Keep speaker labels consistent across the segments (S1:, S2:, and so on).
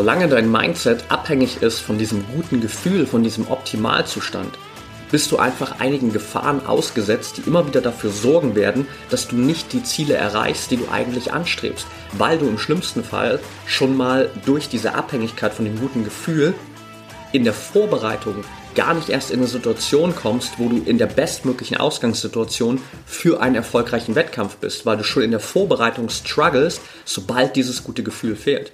S1: solange dein Mindset abhängig ist von diesem guten Gefühl, von diesem Optimalzustand, bist du einfach einigen Gefahren ausgesetzt, die immer wieder dafür sorgen werden, dass du nicht die Ziele erreichst, die du eigentlich anstrebst, weil du im schlimmsten Fall schon mal durch diese Abhängigkeit von dem guten Gefühl in der Vorbereitung gar nicht erst in eine Situation kommst, wo du in der bestmöglichen Ausgangssituation für einen erfolgreichen Wettkampf bist, weil du schon in der Vorbereitung struggles, sobald dieses gute Gefühl fehlt.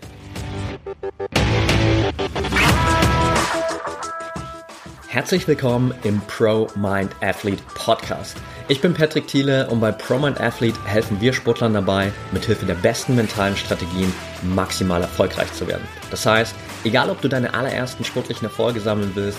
S1: Herzlich willkommen im Pro Mind Athlete Podcast. Ich bin Patrick Thiele und bei Pro Mind Athlete helfen wir Sportlern dabei, mithilfe der besten mentalen Strategien maximal erfolgreich zu werden. Das heißt, egal ob du deine allerersten sportlichen Erfolge sammeln willst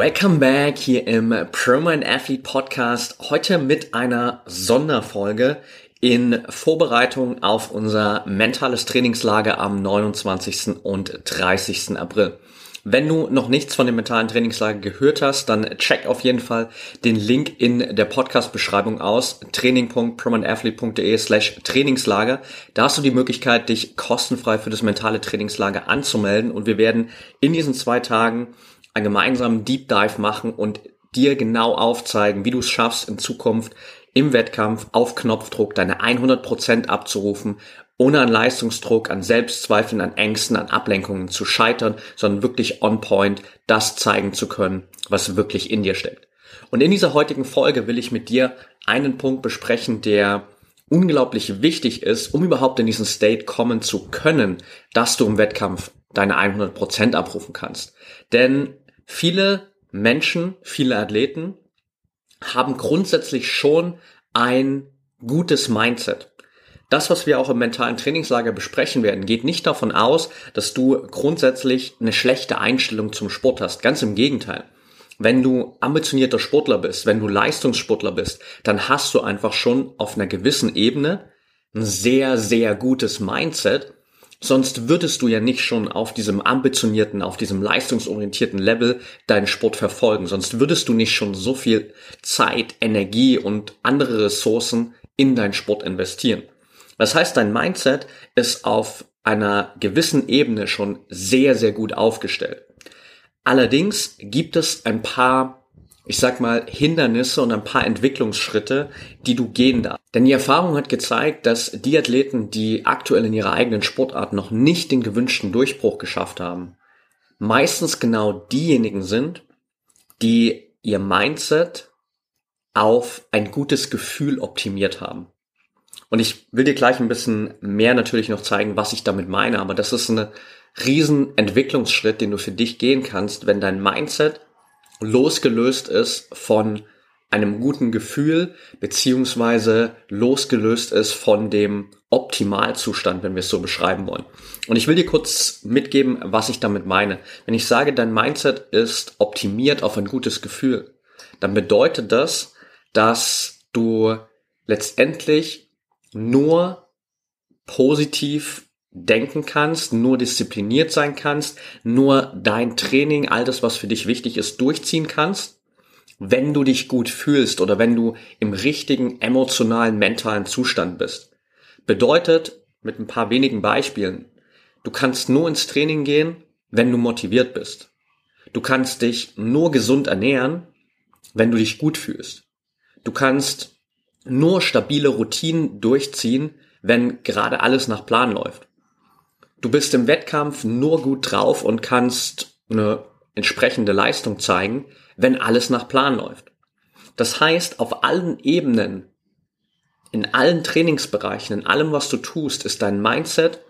S1: Welcome back hier im ProMind Athlete Podcast. Heute mit einer Sonderfolge in Vorbereitung auf unser mentales Trainingslager am 29. und 30. April. Wenn du noch nichts von dem mentalen Trainingslager gehört hast, dann check auf jeden Fall den Link in der Podcast-Beschreibung aus, training.promanathlete.de slash Trainingslager. Da hast du die Möglichkeit, dich kostenfrei für das mentale Trainingslager anzumelden und wir werden in diesen zwei Tagen einen gemeinsamen Deep Dive machen und dir genau aufzeigen, wie du es schaffst, in Zukunft im Wettkampf auf Knopfdruck deine 100% abzurufen, ohne an Leistungsdruck, an Selbstzweifeln, an Ängsten, an Ablenkungen zu scheitern, sondern wirklich on point das zeigen zu können, was wirklich in dir steckt. Und in dieser heutigen Folge will ich mit dir einen Punkt besprechen, der unglaublich wichtig ist, um überhaupt in diesen State kommen zu können, dass du im Wettkampf deine 100% abrufen kannst. Denn viele Menschen, viele Athleten haben grundsätzlich schon ein gutes Mindset. Das, was wir auch im mentalen Trainingslager besprechen werden, geht nicht davon aus, dass du grundsätzlich eine schlechte Einstellung zum Sport hast. Ganz im Gegenteil. Wenn du ambitionierter Sportler bist, wenn du Leistungssportler bist, dann hast du einfach schon auf einer gewissen Ebene ein sehr, sehr gutes Mindset, Sonst würdest du ja nicht schon auf diesem ambitionierten, auf diesem leistungsorientierten Level deinen Sport verfolgen. Sonst würdest du nicht schon so viel Zeit, Energie und andere Ressourcen in deinen Sport investieren. Das heißt, dein Mindset ist auf einer gewissen Ebene schon sehr, sehr gut aufgestellt. Allerdings gibt es ein paar ich sag mal, Hindernisse und ein paar Entwicklungsschritte, die du gehen darfst. Denn die Erfahrung hat gezeigt, dass die Athleten, die aktuell in ihrer eigenen Sportart noch nicht den gewünschten Durchbruch geschafft haben, meistens genau diejenigen sind, die ihr Mindset auf ein gutes Gefühl optimiert haben. Und ich will dir gleich ein bisschen mehr natürlich noch zeigen, was ich damit meine, aber das ist ein riesen Entwicklungsschritt, den du für dich gehen kannst, wenn dein Mindset losgelöst ist von einem guten Gefühl, beziehungsweise losgelöst ist von dem Optimalzustand, wenn wir es so beschreiben wollen. Und ich will dir kurz mitgeben, was ich damit meine. Wenn ich sage, dein Mindset ist optimiert auf ein gutes Gefühl, dann bedeutet das, dass du letztendlich nur positiv denken kannst, nur diszipliniert sein kannst, nur dein Training, all das, was für dich wichtig ist, durchziehen kannst, wenn du dich gut fühlst oder wenn du im richtigen emotionalen, mentalen Zustand bist. Bedeutet, mit ein paar wenigen Beispielen, du kannst nur ins Training gehen, wenn du motiviert bist. Du kannst dich nur gesund ernähren, wenn du dich gut fühlst. Du kannst nur stabile Routinen durchziehen, wenn gerade alles nach Plan läuft. Du bist im Wettkampf nur gut drauf und kannst eine entsprechende Leistung zeigen, wenn alles nach Plan läuft. Das heißt, auf allen Ebenen, in allen Trainingsbereichen, in allem, was du tust, ist dein Mindset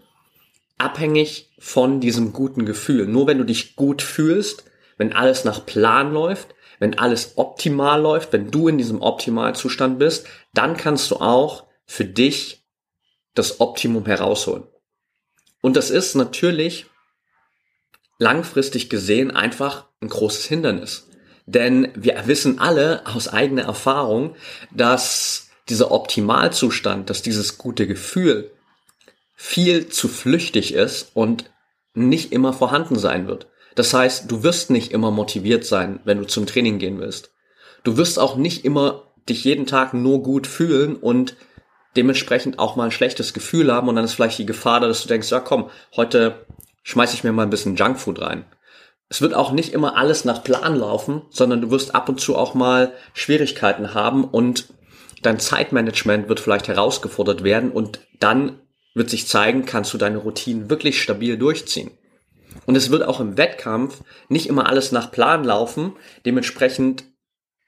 S1: abhängig von diesem guten Gefühl. Nur wenn du dich gut fühlst, wenn alles nach Plan läuft, wenn alles optimal läuft, wenn du in diesem Optimalzustand bist, dann kannst du auch für dich das Optimum herausholen. Und das ist natürlich langfristig gesehen einfach ein großes Hindernis. Denn wir wissen alle aus eigener Erfahrung, dass dieser Optimalzustand, dass dieses gute Gefühl viel zu flüchtig ist und nicht immer vorhanden sein wird. Das heißt, du wirst nicht immer motiviert sein, wenn du zum Training gehen willst. Du wirst auch nicht immer dich jeden Tag nur gut fühlen und dementsprechend auch mal ein schlechtes Gefühl haben und dann ist vielleicht die Gefahr da, dass du denkst, ja komm, heute schmeiß ich mir mal ein bisschen Junkfood rein. Es wird auch nicht immer alles nach Plan laufen, sondern du wirst ab und zu auch mal Schwierigkeiten haben und dein Zeitmanagement wird vielleicht herausgefordert werden und dann wird sich zeigen, kannst du deine Routinen wirklich stabil durchziehen. Und es wird auch im Wettkampf nicht immer alles nach Plan laufen. Dementsprechend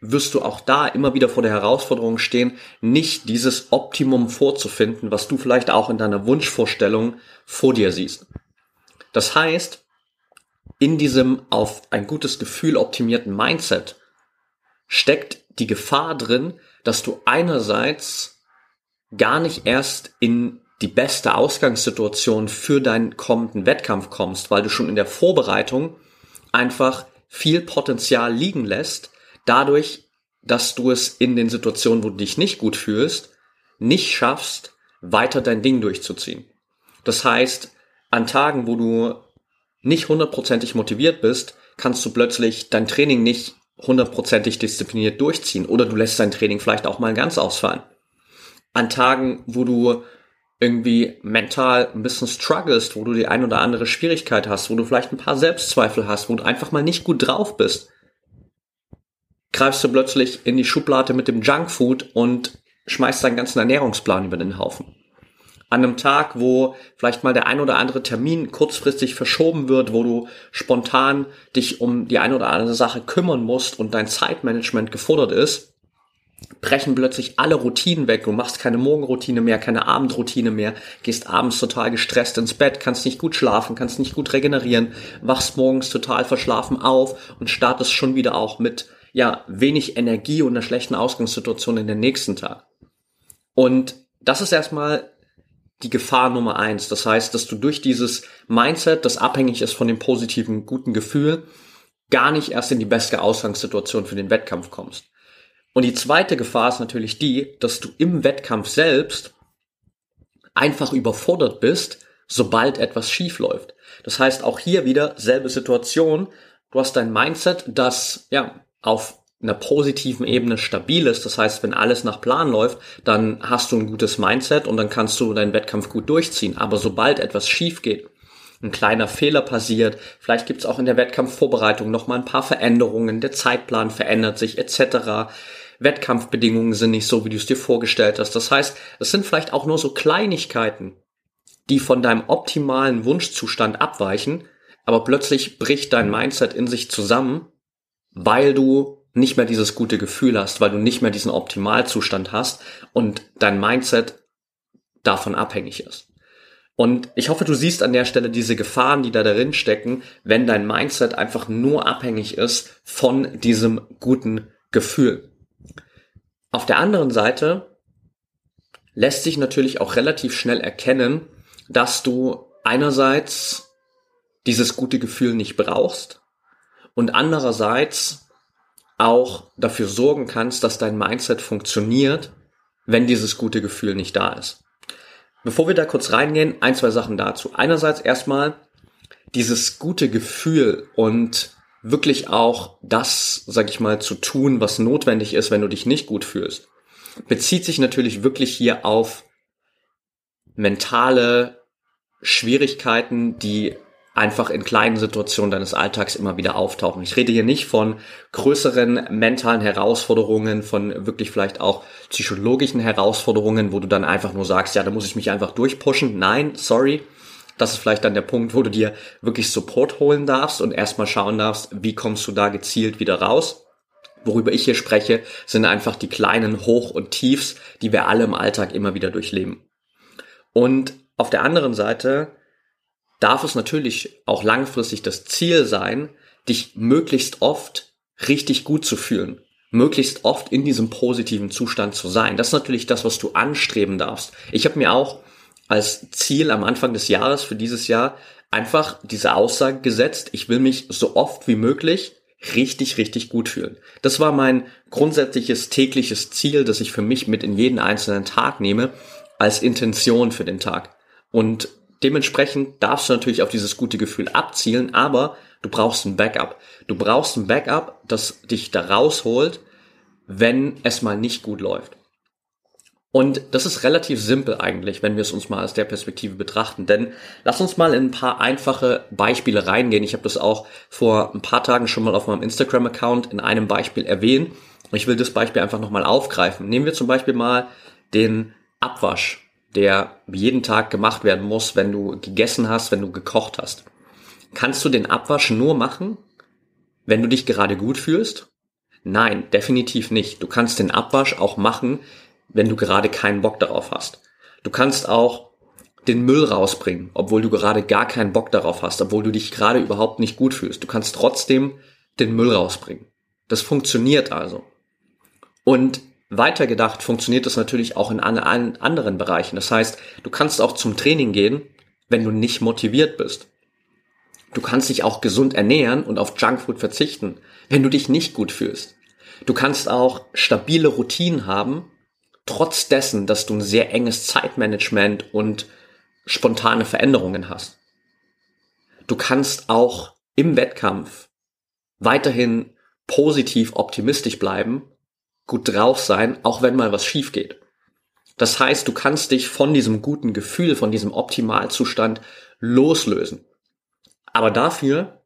S1: wirst du auch da immer wieder vor der Herausforderung stehen, nicht dieses Optimum vorzufinden, was du vielleicht auch in deiner Wunschvorstellung vor dir siehst. Das heißt, in diesem auf ein gutes Gefühl optimierten Mindset steckt die Gefahr drin, dass du einerseits gar nicht erst in die beste Ausgangssituation für deinen kommenden Wettkampf kommst, weil du schon in der Vorbereitung einfach viel Potenzial liegen lässt, dadurch, dass du es in den Situationen, wo du dich nicht gut fühlst, nicht schaffst, weiter dein Ding durchzuziehen. Das heißt, an Tagen, wo du nicht hundertprozentig motiviert bist, kannst du plötzlich dein Training nicht hundertprozentig diszipliniert durchziehen oder du lässt dein Training vielleicht auch mal ganz ausfallen. An Tagen, wo du irgendwie mental ein bisschen strugglest, wo du die ein oder andere Schwierigkeit hast, wo du vielleicht ein paar Selbstzweifel hast, wo du einfach mal nicht gut drauf bist, greifst du plötzlich in die Schublade mit dem Junkfood und schmeißt deinen ganzen Ernährungsplan über den Haufen. An einem Tag, wo vielleicht mal der ein oder andere Termin kurzfristig verschoben wird, wo du spontan dich um die ein oder andere Sache kümmern musst und dein Zeitmanagement gefordert ist, brechen plötzlich alle Routinen weg. Du machst keine Morgenroutine mehr, keine Abendroutine mehr, gehst abends total gestresst ins Bett, kannst nicht gut schlafen, kannst nicht gut regenerieren, wachst morgens total verschlafen auf und startest schon wieder auch mit ja wenig Energie und einer schlechten Ausgangssituation in den nächsten Tag. Und das ist erstmal die Gefahr Nummer eins. Das heißt, dass du durch dieses Mindset, das abhängig ist von dem positiven, guten Gefühl, gar nicht erst in die beste Ausgangssituation für den Wettkampf kommst. Und die zweite Gefahr ist natürlich die, dass du im Wettkampf selbst einfach überfordert bist, sobald etwas schief läuft. Das heißt, auch hier wieder selbe Situation. Du hast dein Mindset, das ja auf einer positiven Ebene stabil ist. Das heißt, wenn alles nach Plan läuft, dann hast du ein gutes Mindset und dann kannst du deinen Wettkampf gut durchziehen. Aber sobald etwas schief geht, ein kleiner Fehler passiert, vielleicht gibt es auch in der Wettkampfvorbereitung nochmal ein paar Veränderungen, der Zeitplan verändert sich etc. Wettkampfbedingungen sind nicht so, wie du es dir vorgestellt hast. Das heißt, es sind vielleicht auch nur so Kleinigkeiten, die von deinem optimalen Wunschzustand abweichen, aber plötzlich bricht dein Mindset in sich zusammen, weil du nicht mehr dieses gute Gefühl hast, weil du nicht mehr diesen Optimalzustand hast und dein Mindset davon abhängig ist. Und ich hoffe, du siehst an der Stelle diese Gefahren, die da darin stecken, wenn dein Mindset einfach nur abhängig ist von diesem guten Gefühl. Auf der anderen Seite lässt sich natürlich auch relativ schnell erkennen, dass du einerseits dieses gute Gefühl nicht brauchst und andererseits auch dafür sorgen kannst, dass dein Mindset funktioniert, wenn dieses gute Gefühl nicht da ist. Bevor wir da kurz reingehen, ein, zwei Sachen dazu. Einerseits erstmal dieses gute Gefühl und wirklich auch das, sag ich mal, zu tun, was notwendig ist, wenn du dich nicht gut fühlst. Bezieht sich natürlich wirklich hier auf mentale Schwierigkeiten, die einfach in kleinen Situationen deines Alltags immer wieder auftauchen. Ich rede hier nicht von größeren mentalen Herausforderungen, von wirklich vielleicht auch psychologischen Herausforderungen, wo du dann einfach nur sagst, ja, da muss ich mich einfach durchpushen. Nein, sorry, das ist vielleicht dann der Punkt, wo du dir wirklich Support holen darfst und erstmal schauen darfst, wie kommst du da gezielt wieder raus. Worüber ich hier spreche, sind einfach die kleinen Hoch- und Tiefs, die wir alle im Alltag immer wieder durchleben. Und auf der anderen Seite darf es natürlich auch langfristig das Ziel sein, dich möglichst oft richtig gut zu fühlen, möglichst oft in diesem positiven Zustand zu sein. Das ist natürlich das, was du anstreben darfst. Ich habe mir auch als Ziel am Anfang des Jahres für dieses Jahr einfach diese Aussage gesetzt, ich will mich so oft wie möglich richtig, richtig gut fühlen. Das war mein grundsätzliches tägliches Ziel, das ich für mich mit in jeden einzelnen Tag nehme, als Intention für den Tag. Und dementsprechend darfst du natürlich auf dieses gute Gefühl abzielen, aber du brauchst ein Backup. Du brauchst ein Backup, das dich da rausholt, wenn es mal nicht gut läuft. Und das ist relativ simpel eigentlich, wenn wir es uns mal aus der Perspektive betrachten. Denn lass uns mal in ein paar einfache Beispiele reingehen. Ich habe das auch vor ein paar Tagen schon mal auf meinem Instagram-Account in einem Beispiel erwähnt. Ich will das Beispiel einfach nochmal aufgreifen. Nehmen wir zum Beispiel mal den Abwasch, der jeden Tag gemacht werden muss, wenn du gegessen hast, wenn du gekocht hast. Kannst du den Abwasch nur machen, wenn du dich gerade gut fühlst? Nein, definitiv nicht. Du kannst den Abwasch auch machen, wenn du gerade keinen Bock darauf hast. Du kannst auch den Müll rausbringen, obwohl du gerade gar keinen Bock darauf hast, obwohl du dich gerade überhaupt nicht gut fühlst. Du kannst trotzdem den Müll rausbringen. Das funktioniert also. Und weitergedacht funktioniert das natürlich auch in allen anderen Bereichen. Das heißt, du kannst auch zum Training gehen, wenn du nicht motiviert bist. Du kannst dich auch gesund ernähren und auf Junkfood verzichten, wenn du dich nicht gut fühlst. Du kannst auch stabile Routinen haben, trotz dessen, dass du ein sehr enges Zeitmanagement und spontane Veränderungen hast. Du kannst auch im Wettkampf weiterhin positiv optimistisch bleiben, gut drauf sein, auch wenn mal was schief geht. Das heißt, du kannst dich von diesem guten Gefühl, von diesem Optimalzustand loslösen. Aber dafür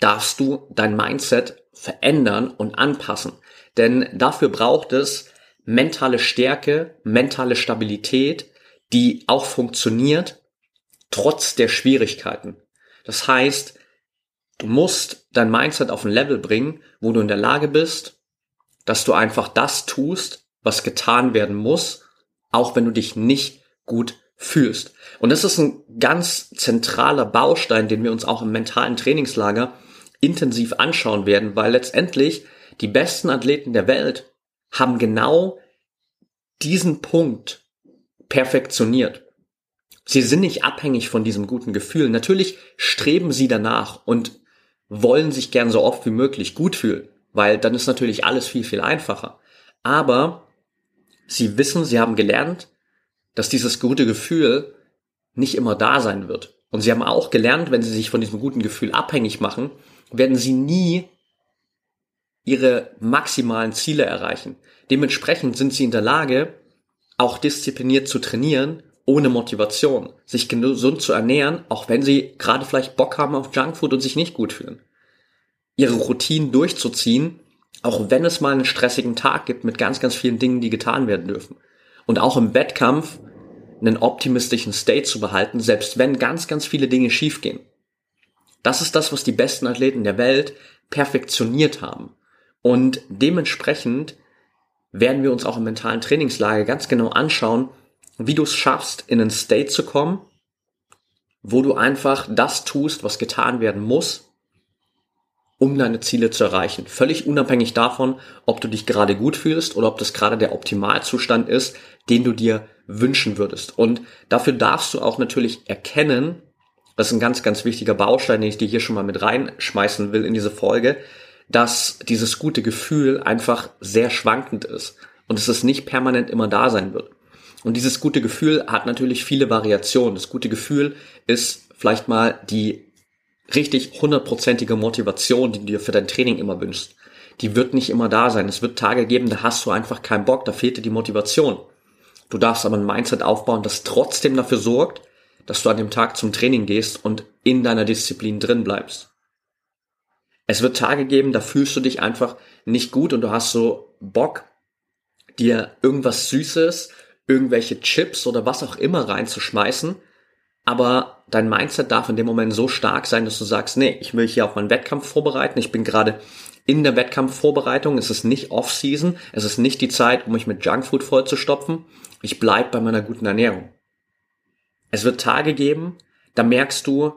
S1: darfst du dein Mindset verändern und anpassen. Denn dafür braucht es mentale Stärke, mentale Stabilität, die auch funktioniert, trotz der Schwierigkeiten. Das heißt, du musst dein Mindset auf ein Level bringen, wo du in der Lage bist, dass du einfach das tust, was getan werden muss, auch wenn du dich nicht gut fühlst. Und das ist ein ganz zentraler Baustein, den wir uns auch im mentalen Trainingslager intensiv anschauen werden, weil letztendlich die besten Athleten der Welt haben genau diesen Punkt perfektioniert. Sie sind nicht abhängig von diesem guten Gefühl. Natürlich streben sie danach und wollen sich gern so oft wie möglich gut fühlen, weil dann ist natürlich alles viel, viel einfacher. Aber sie wissen, sie haben gelernt, dass dieses gute Gefühl nicht immer da sein wird. Und sie haben auch gelernt, wenn sie sich von diesem guten Gefühl abhängig machen, werden sie nie ihre maximalen Ziele erreichen. Dementsprechend sind sie in der Lage, auch diszipliniert zu trainieren, ohne Motivation, sich gesund zu ernähren, auch wenn sie gerade vielleicht Bock haben auf Junkfood und sich nicht gut fühlen. Ihre Routinen durchzuziehen, auch wenn es mal einen stressigen Tag gibt mit ganz, ganz vielen Dingen, die getan werden dürfen. Und auch im Wettkampf einen optimistischen State zu behalten, selbst wenn ganz, ganz viele Dinge schiefgehen. Das ist das, was die besten Athleten der Welt perfektioniert haben. Und dementsprechend werden wir uns auch im mentalen Trainingslager ganz genau anschauen, wie du es schaffst, in einen State zu kommen, wo du einfach das tust, was getan werden muss, um deine Ziele zu erreichen. Völlig unabhängig davon, ob du dich gerade gut fühlst oder ob das gerade der Optimalzustand ist, den du dir wünschen würdest. Und dafür darfst du auch natürlich erkennen, das ist ein ganz, ganz wichtiger Baustein, den ich dir hier schon mal mit reinschmeißen will in diese Folge, dass dieses gute Gefühl einfach sehr schwankend ist und dass es nicht permanent immer da sein wird. Und dieses gute Gefühl hat natürlich viele Variationen. Das gute Gefühl ist vielleicht mal die richtig hundertprozentige Motivation, die du dir für dein Training immer wünschst. Die wird nicht immer da sein. Es wird Tage geben, da hast du einfach keinen Bock, da fehlt dir die Motivation. Du darfst aber ein Mindset aufbauen, das trotzdem dafür sorgt, dass du an dem Tag zum Training gehst und in deiner Disziplin drin bleibst. Es wird Tage geben, da fühlst du dich einfach nicht gut und du hast so Bock, dir irgendwas Süßes, irgendwelche Chips oder was auch immer reinzuschmeißen. Aber dein Mindset darf in dem Moment so stark sein, dass du sagst, nee, ich will hier auf meinen Wettkampf vorbereiten. Ich bin gerade in der Wettkampfvorbereitung. Es ist nicht Off-Season. Es ist nicht die Zeit, um mich mit Junkfood vollzustopfen. Ich bleib bei meiner guten Ernährung. Es wird Tage geben, da merkst du,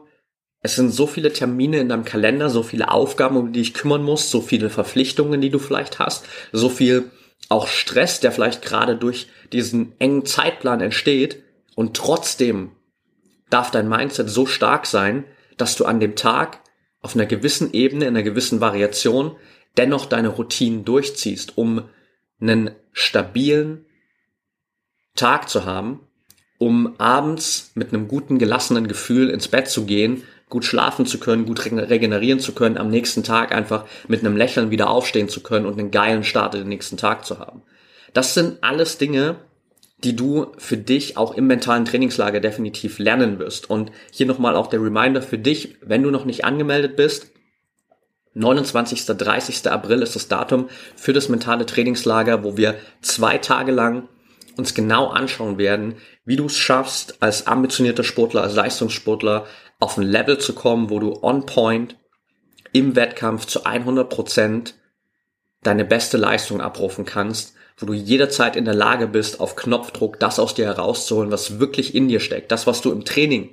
S1: es sind so viele Termine in deinem Kalender, so viele Aufgaben, um die dich kümmern musst, so viele Verpflichtungen, die du vielleicht hast, so viel auch Stress, der vielleicht gerade durch diesen engen Zeitplan entsteht. Und trotzdem darf dein Mindset so stark sein, dass du an dem Tag auf einer gewissen Ebene, in einer gewissen Variation dennoch deine Routinen durchziehst, um einen stabilen Tag zu haben, um abends mit einem guten, gelassenen Gefühl ins Bett zu gehen, gut schlafen zu können, gut regenerieren zu können, am nächsten Tag einfach mit einem Lächeln wieder aufstehen zu können und einen geilen Start in den nächsten Tag zu haben. Das sind alles Dinge, die du für dich auch im mentalen Trainingslager definitiv lernen wirst. Und hier nochmal auch der Reminder für dich, wenn du noch nicht angemeldet bist, 29. 30. April ist das Datum für das mentale Trainingslager, wo wir zwei Tage lang uns genau anschauen werden, wie du es schaffst, als ambitionierter Sportler, als Leistungssportler auf ein Level zu kommen, wo du on point im Wettkampf zu 100 Prozent deine beste Leistung abrufen kannst wo du jederzeit in der Lage bist, auf Knopfdruck das aus dir herauszuholen, was wirklich in dir steckt, das, was du im Training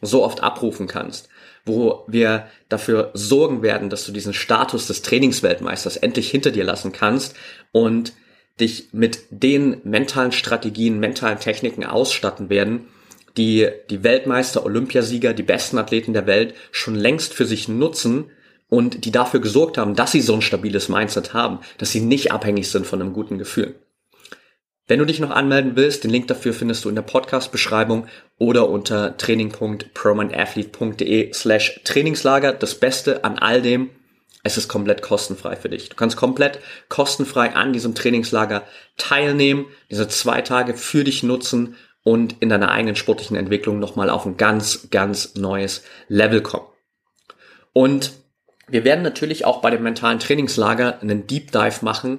S1: so oft abrufen kannst, wo wir dafür sorgen werden, dass du diesen Status des Trainingsweltmeisters endlich hinter dir lassen kannst und dich mit den mentalen Strategien, mentalen Techniken ausstatten werden, die die Weltmeister, Olympiasieger, die besten Athleten der Welt schon längst für sich nutzen, und die dafür gesorgt haben, dass sie so ein stabiles Mindset haben, dass sie nicht abhängig sind von einem guten Gefühl. Wenn du dich noch anmelden willst, den Link dafür findest du in der Podcast-Beschreibung oder unter training.promanathlete.de slash Trainingslager. Das Beste an all dem, es ist komplett kostenfrei für dich. Du kannst komplett kostenfrei an diesem Trainingslager teilnehmen, diese zwei Tage für dich nutzen und in deiner eigenen sportlichen Entwicklung nochmal auf ein ganz, ganz neues Level kommen. Und wir werden natürlich auch bei dem mentalen Trainingslager einen Deep Dive machen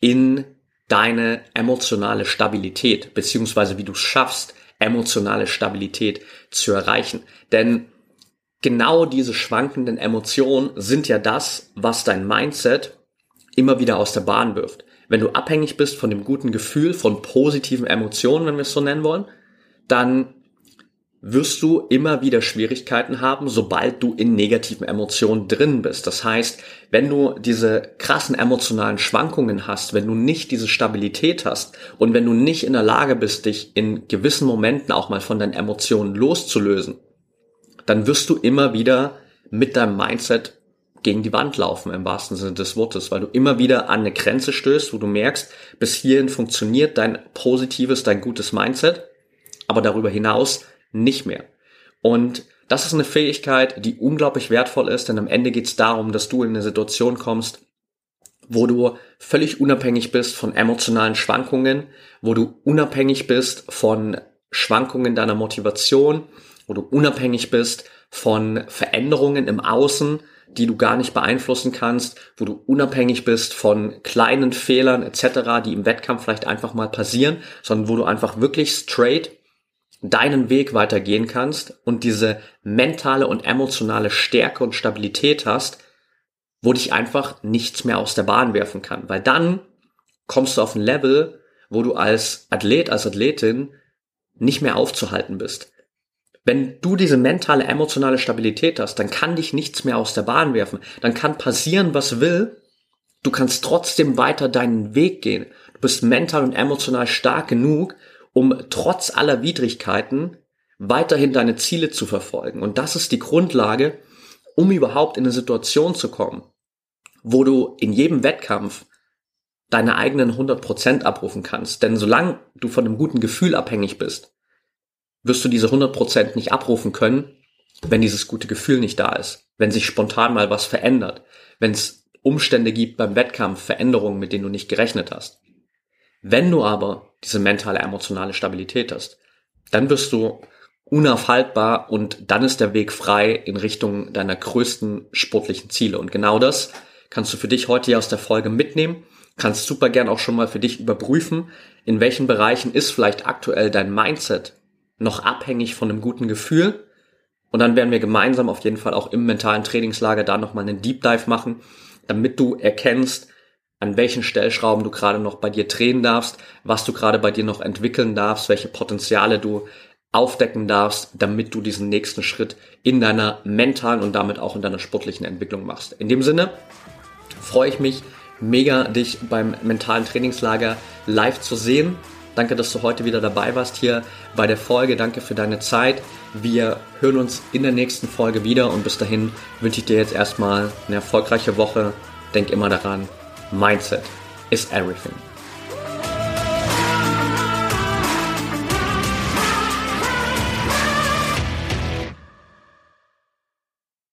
S1: in deine emotionale Stabilität, beziehungsweise wie du es schaffst, emotionale Stabilität zu erreichen. Denn genau diese schwankenden Emotionen sind ja das, was dein Mindset immer wieder aus der Bahn wirft. Wenn du abhängig bist von dem guten Gefühl, von positiven Emotionen, wenn wir es so nennen wollen, dann wirst du immer wieder Schwierigkeiten haben, sobald du in negativen Emotionen drin bist. Das heißt, wenn du diese krassen emotionalen Schwankungen hast, wenn du nicht diese Stabilität hast und wenn du nicht in der Lage bist, dich in gewissen Momenten auch mal von deinen Emotionen loszulösen, dann wirst du immer wieder mit deinem Mindset gegen die Wand laufen im wahrsten Sinne des Wortes, weil du immer wieder an eine Grenze stößt, wo du merkst, bis hierhin funktioniert dein positives, dein gutes Mindset, aber darüber hinaus nicht mehr. Und das ist eine Fähigkeit, die unglaublich wertvoll ist, denn am Ende geht es darum, dass du in eine Situation kommst, wo du völlig unabhängig bist von emotionalen Schwankungen, wo du unabhängig bist von Schwankungen deiner Motivation, wo du unabhängig bist von Veränderungen im Außen, die du gar nicht beeinflussen kannst, wo du unabhängig bist von kleinen Fehlern etc., die im Wettkampf vielleicht einfach mal passieren, sondern wo du einfach wirklich straight deinen Weg weitergehen kannst und diese mentale und emotionale Stärke und Stabilität hast, wo dich einfach nichts mehr aus der Bahn werfen kann. Weil dann kommst du auf ein Level, wo du als Athlet, als Athletin nicht mehr aufzuhalten bist. Wenn du diese mentale, emotionale Stabilität hast, dann kann dich nichts mehr aus der Bahn werfen. Dann kann passieren, was will. Du kannst trotzdem weiter deinen Weg gehen. Du bist mental und emotional stark genug, um trotz aller Widrigkeiten weiterhin deine Ziele zu verfolgen. Und das ist die Grundlage, um überhaupt in eine Situation zu kommen, wo du in jedem Wettkampf deine eigenen 100% abrufen kannst. Denn solange du von einem guten Gefühl abhängig bist, wirst du diese 100% nicht abrufen können, wenn dieses gute Gefühl nicht da ist, wenn sich spontan mal was verändert, wenn es Umstände gibt beim Wettkampf, Veränderungen, mit denen du nicht gerechnet hast. Wenn du aber diese mentale, emotionale Stabilität hast, dann wirst du unaufhaltbar und dann ist der Weg frei in Richtung deiner größten sportlichen Ziele. Und genau das kannst du für dich heute hier aus der Folge mitnehmen. Kannst super gern auch schon mal für dich überprüfen, in welchen Bereichen ist vielleicht aktuell dein Mindset noch abhängig von einem guten Gefühl. Und dann werden wir gemeinsam auf jeden Fall auch im mentalen Trainingslager da nochmal einen Deep Dive machen, damit du erkennst, an welchen Stellschrauben du gerade noch bei dir drehen darfst, was du gerade bei dir noch entwickeln darfst, welche Potenziale du aufdecken darfst, damit du diesen nächsten Schritt in deiner mentalen und damit auch in deiner sportlichen Entwicklung machst. In dem Sinne freue ich mich mega, dich beim mentalen Trainingslager live zu sehen. Danke, dass du heute wieder dabei warst hier bei der Folge. Danke für deine Zeit. Wir hören uns in der nächsten Folge wieder und bis dahin wünsche ich dir jetzt erstmal eine erfolgreiche Woche. Denk immer daran, Mindset is everything.